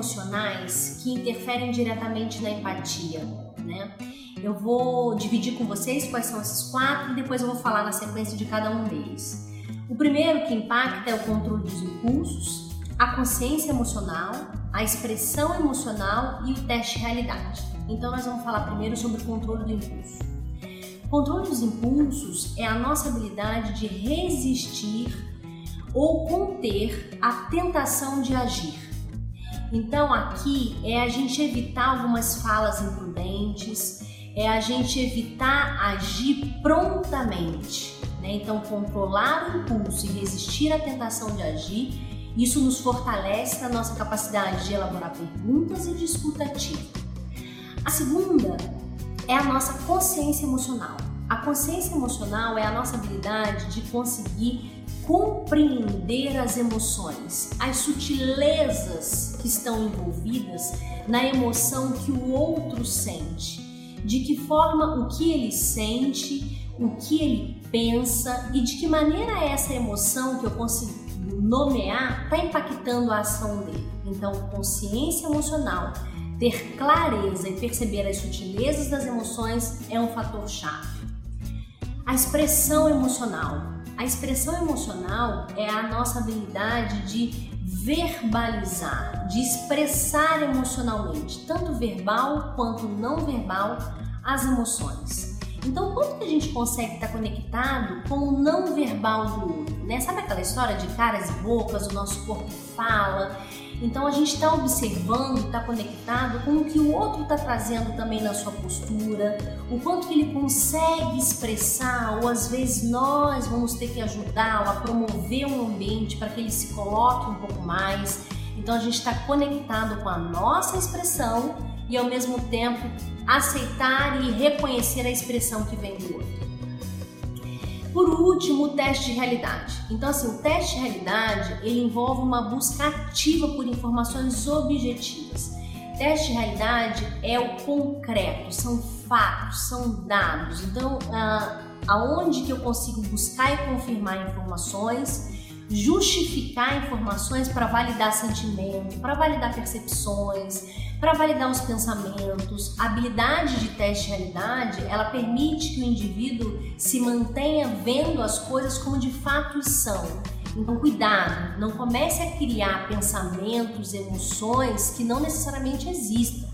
emocionais que interferem diretamente na empatia, né? Eu vou dividir com vocês quais são esses quatro e depois eu vou falar na sequência de cada um deles. O primeiro que impacta é o controle dos impulsos, a consciência emocional, a expressão emocional e o teste de realidade. Então nós vamos falar primeiro sobre o controle do impulso. O controle dos impulsos é a nossa habilidade de resistir ou conter a tentação de agir. Então aqui é a gente evitar algumas falas imprudentes, é a gente evitar agir prontamente. Né? Então, controlar o impulso e resistir à tentação de agir, isso nos fortalece na nossa capacidade de elaborar perguntas e de. A segunda é a nossa consciência emocional. A consciência emocional é a nossa habilidade de conseguir compreender as emoções, as sutilezas que estão envolvidas na emoção que o outro sente, de que forma o que ele sente, o que ele pensa e de que maneira essa emoção que eu consigo nomear está impactando a ação dele. Então, consciência emocional, ter clareza e perceber as sutilezas das emoções é um fator chave. A expressão emocional. A expressão emocional é a nossa habilidade de verbalizar, de expressar emocionalmente, tanto verbal quanto não verbal, as emoções. Então, quanto que a gente consegue estar conectado com o não verbal do outro? Né? Sabe aquela história de caras e bocas, o nosso corpo fala? Então, a gente está observando, está conectado com o que o outro está trazendo também na sua postura, o quanto que ele consegue expressar, ou às vezes nós vamos ter que ajudá-lo a promover um ambiente para que ele se coloque um pouco mais. Então, a gente está conectado com a nossa expressão e ao mesmo tempo aceitar e reconhecer a expressão que vem do outro. Por último, o teste de realidade. Então, assim, o teste de realidade ele envolve uma busca ativa por informações objetivas. Teste de realidade é o concreto, são fatos, são dados. Então, ah, aonde que eu consigo buscar e confirmar informações, justificar informações para validar sentimento, para validar percepções, para validar os pensamentos. A habilidade de teste de realidade, ela permite que o indivíduo se mantenha vendo as coisas como de fato são. Então, cuidado, não comece a criar pensamentos, emoções que não necessariamente existam.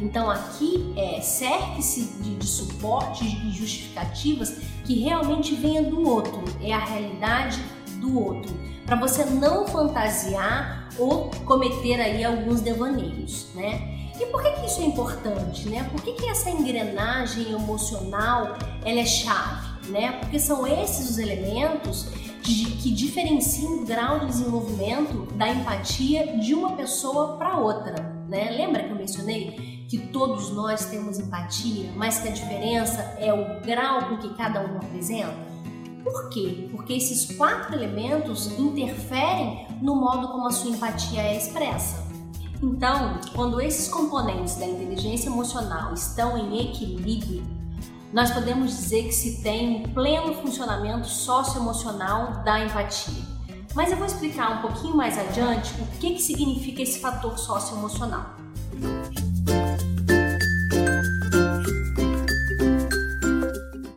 Então, aqui é cerque-se de, de suporte e justificativas que realmente venha do outro, é a realidade do outro, para você não fantasiar ou cometer aí alguns devaneios, né? E por que, que isso é importante, né? Por que, que essa engrenagem emocional ela é chave, né? Porque são esses os elementos que, que diferenciam o grau de desenvolvimento da empatia de uma pessoa para outra, né? Lembra que eu mencionei que todos nós temos empatia, mas que a diferença é o grau com que cada um apresenta? Por quê? Porque esses quatro elementos interferem no modo como a sua empatia é expressa. Então, quando esses componentes da inteligência emocional estão em equilíbrio, nós podemos dizer que se tem um pleno funcionamento socioemocional da empatia. Mas eu vou explicar um pouquinho mais adiante o que, que significa esse fator socioemocional.